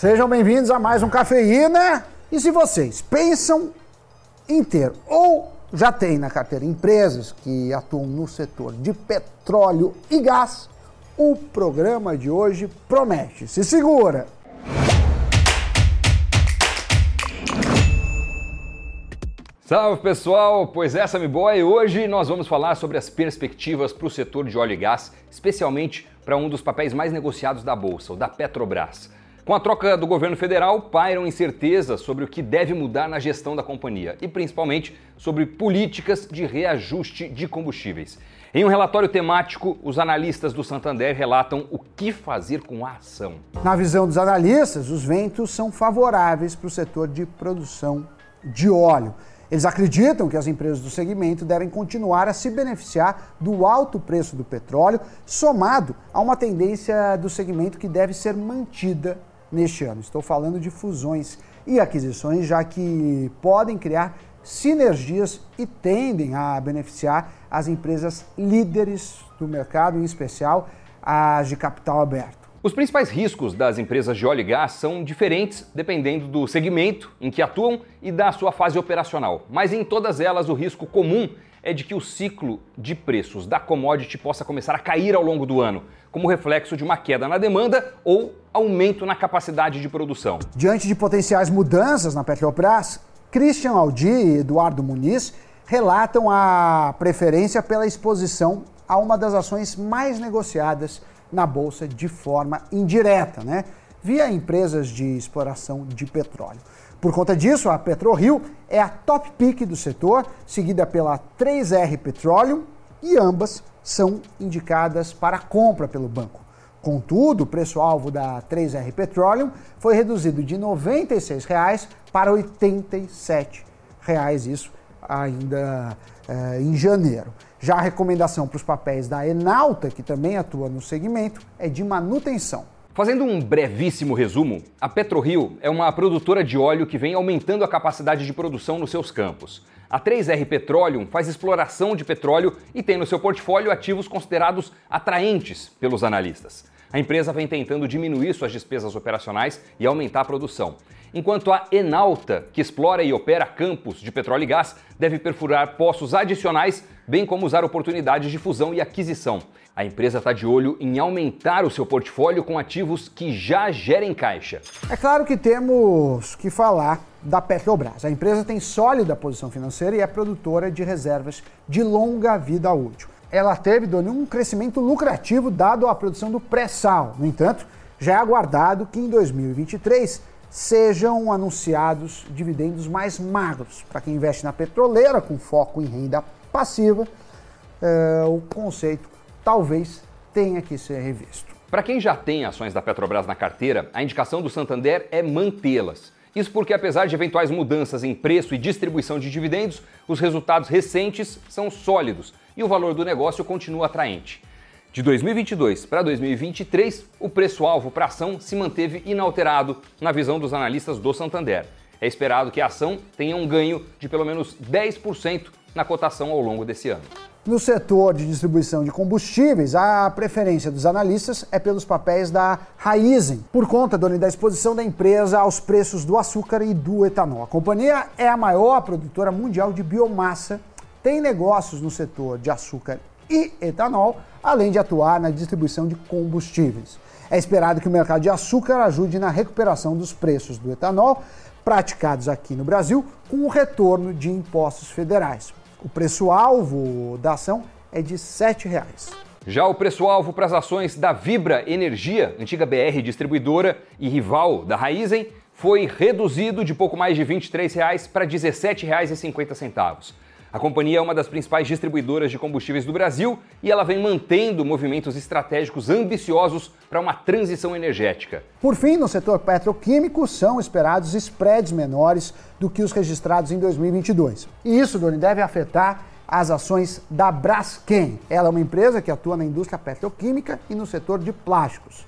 Sejam bem-vindos a mais um Cafeína. E se vocês pensam em ter ou já têm na carteira empresas que atuam no setor de petróleo e gás, o programa de hoje promete. Se segura! Salve pessoal, pois essa me boa e hoje nós vamos falar sobre as perspectivas para o setor de óleo e gás, especialmente para um dos papéis mais negociados da bolsa, o da Petrobras. Com a troca do governo federal, pairam incertezas sobre o que deve mudar na gestão da companhia e principalmente sobre políticas de reajuste de combustíveis. Em um relatório temático, os analistas do Santander relatam o que fazer com a ação. Na visão dos analistas, os ventos são favoráveis para o setor de produção de óleo. Eles acreditam que as empresas do segmento devem continuar a se beneficiar do alto preço do petróleo, somado a uma tendência do segmento que deve ser mantida neste ano. Estou falando de fusões e aquisições, já que podem criar sinergias e tendem a beneficiar as empresas líderes do mercado, em especial as de capital aberto. Os principais riscos das empresas de óleo e gás são diferentes dependendo do segmento em que atuam e da sua fase operacional, mas em todas elas o risco comum é de que o ciclo de preços da commodity possa começar a cair ao longo do ano, como reflexo de uma queda na demanda ou aumento na capacidade de produção. Diante de potenciais mudanças na Petrobras, Christian Aldi e Eduardo Muniz relatam a preferência pela exposição a uma das ações mais negociadas na bolsa de forma indireta, né? via empresas de exploração de petróleo. Por conta disso, a PetroRio é a top pick do setor, seguida pela 3R Petroleum e ambas são indicadas para compra pelo banco. Contudo, o preço-alvo da 3R Petroleum foi reduzido de R$ 96,00 para R$ 87,00, isso ainda eh, em janeiro. Já a recomendação para os papéis da Enalta, que também atua no segmento, é de manutenção. Fazendo um brevíssimo resumo, a PetroRio é uma produtora de óleo que vem aumentando a capacidade de produção nos seus campos. A 3R Petroleum faz exploração de petróleo e tem no seu portfólio ativos considerados atraentes pelos analistas. A empresa vem tentando diminuir suas despesas operacionais e aumentar a produção. Enquanto a Enalta, que explora e opera campos de petróleo e gás, deve perfurar poços adicionais, bem como usar oportunidades de fusão e aquisição. A empresa está de olho em aumentar o seu portfólio com ativos que já gerem caixa. É claro que temos que falar da Petrobras. A empresa tem sólida posição financeira e é produtora de reservas de longa vida útil. Ela teve, Doni, um crescimento lucrativo dado a produção do pré-sal. No entanto, já é aguardado que em 2023 sejam anunciados dividendos mais magros. Para quem investe na petroleira com foco em renda passiva, é, o conceito talvez tenha que ser revisto. Para quem já tem ações da Petrobras na carteira, a indicação do Santander é mantê-las. Isso porque, apesar de eventuais mudanças em preço e distribuição de dividendos, os resultados recentes são sólidos e o valor do negócio continua atraente. De 2022 para 2023, o preço-alvo para ação se manteve inalterado na visão dos analistas do Santander. É esperado que a ação tenha um ganho de pelo menos 10% na cotação ao longo desse ano. No setor de distribuição de combustíveis, a preferência dos analistas é pelos papéis da Raizen, por conta da exposição da empresa aos preços do açúcar e do etanol. A companhia é a maior produtora mundial de biomassa, tem negócios no setor de açúcar e etanol, além de atuar na distribuição de combustíveis. É esperado que o mercado de açúcar ajude na recuperação dos preços do etanol praticados aqui no Brasil com o retorno de impostos federais. O preço-alvo da ação é de R$ 7,00. Já o preço-alvo para as ações da Vibra Energia, antiga BR distribuidora e rival da Raizen, foi reduzido de pouco mais de R$ 23,00 para R$ 17,50. A companhia é uma das principais distribuidoras de combustíveis do Brasil e ela vem mantendo movimentos estratégicos ambiciosos para uma transição energética. Por fim, no setor petroquímico, são esperados spreads menores do que os registrados em 2022. E isso, Doni, deve afetar as ações da Braskem. Ela é uma empresa que atua na indústria petroquímica e no setor de plásticos.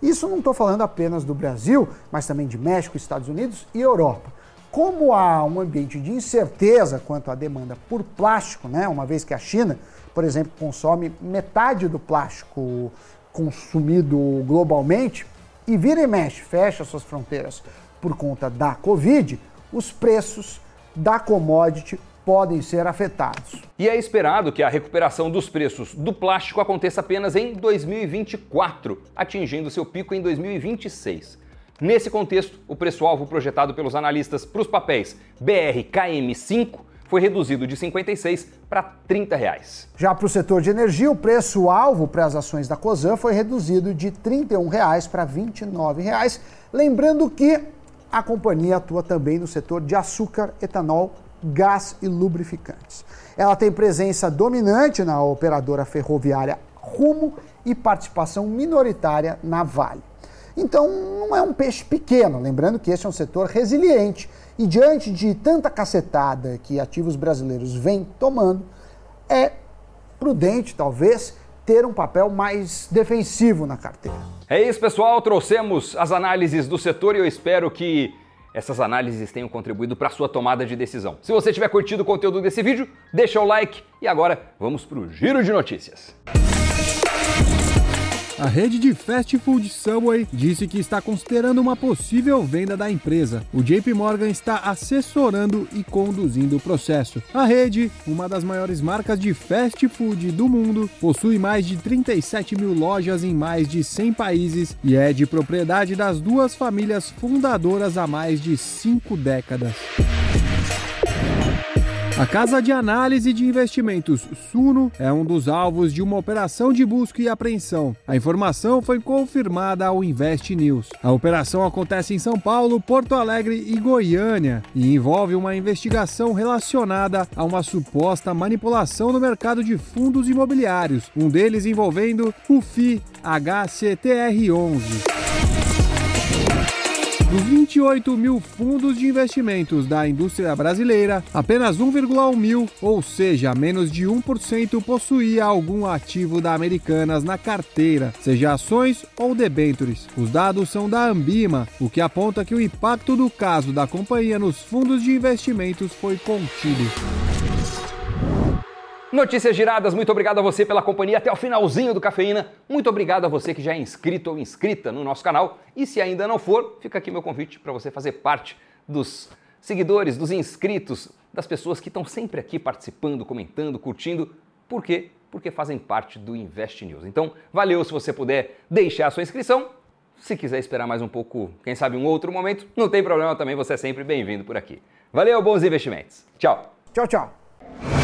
Isso não estou falando apenas do Brasil, mas também de México, Estados Unidos e Europa. Como há um ambiente de incerteza quanto à demanda por plástico, né, uma vez que a China, por exemplo, consome metade do plástico consumido globalmente, e vira e mexe, fecha suas fronteiras por conta da Covid, os preços da commodity podem ser afetados. E é esperado que a recuperação dos preços do plástico aconteça apenas em 2024, atingindo seu pico em 2026. Nesse contexto, o preço-alvo projetado pelos analistas para os papéis BRKM5 foi reduzido de 56 para 30 reais. Já para o setor de energia, o preço-alvo para as ações da Cosan foi reduzido de 31 reais para 29 reais. Lembrando que a companhia atua também no setor de açúcar, etanol, gás e lubrificantes. Ela tem presença dominante na operadora ferroviária Rumo e participação minoritária na Vale. Então, não é um peixe pequeno, lembrando que esse é um setor resiliente e diante de tanta cacetada que ativos brasileiros vêm tomando, é prudente, talvez, ter um papel mais defensivo na carteira. É isso, pessoal. Trouxemos as análises do setor e eu espero que essas análises tenham contribuído para a sua tomada de decisão. Se você tiver curtido o conteúdo desse vídeo, deixa o like e agora vamos para o giro de notícias. A rede de fast food Subway disse que está considerando uma possível venda da empresa. O JP Morgan está assessorando e conduzindo o processo. A rede, uma das maiores marcas de fast food do mundo, possui mais de 37 mil lojas em mais de 100 países e é de propriedade das duas famílias fundadoras há mais de cinco décadas. A casa de análise de investimentos Suno é um dos alvos de uma operação de busca e apreensão. A informação foi confirmada ao Invest News. A operação acontece em São Paulo, Porto Alegre e Goiânia e envolve uma investigação relacionada a uma suposta manipulação no mercado de fundos imobiliários, um deles envolvendo o FI HCTR11. Dos 28 mil fundos de investimentos da indústria brasileira, apenas 1,1 mil, ou seja, menos de 1%, possuía algum ativo da Americanas na carteira, seja ações ou debêntures. Os dados são da Ambima, o que aponta que o impacto do caso da companhia nos fundos de investimentos foi contido. Notícias giradas, muito obrigado a você pela companhia até o finalzinho do Cafeína. Muito obrigado a você que já é inscrito ou inscrita no nosso canal. E se ainda não for, fica aqui meu convite para você fazer parte dos seguidores, dos inscritos, das pessoas que estão sempre aqui participando, comentando, curtindo. Por quê? Porque fazem parte do Invest News. Então, valeu se você puder deixar a sua inscrição. Se quiser esperar mais um pouco, quem sabe um outro momento, não tem problema também, você é sempre bem-vindo por aqui. Valeu, bons investimentos. Tchau. Tchau, tchau.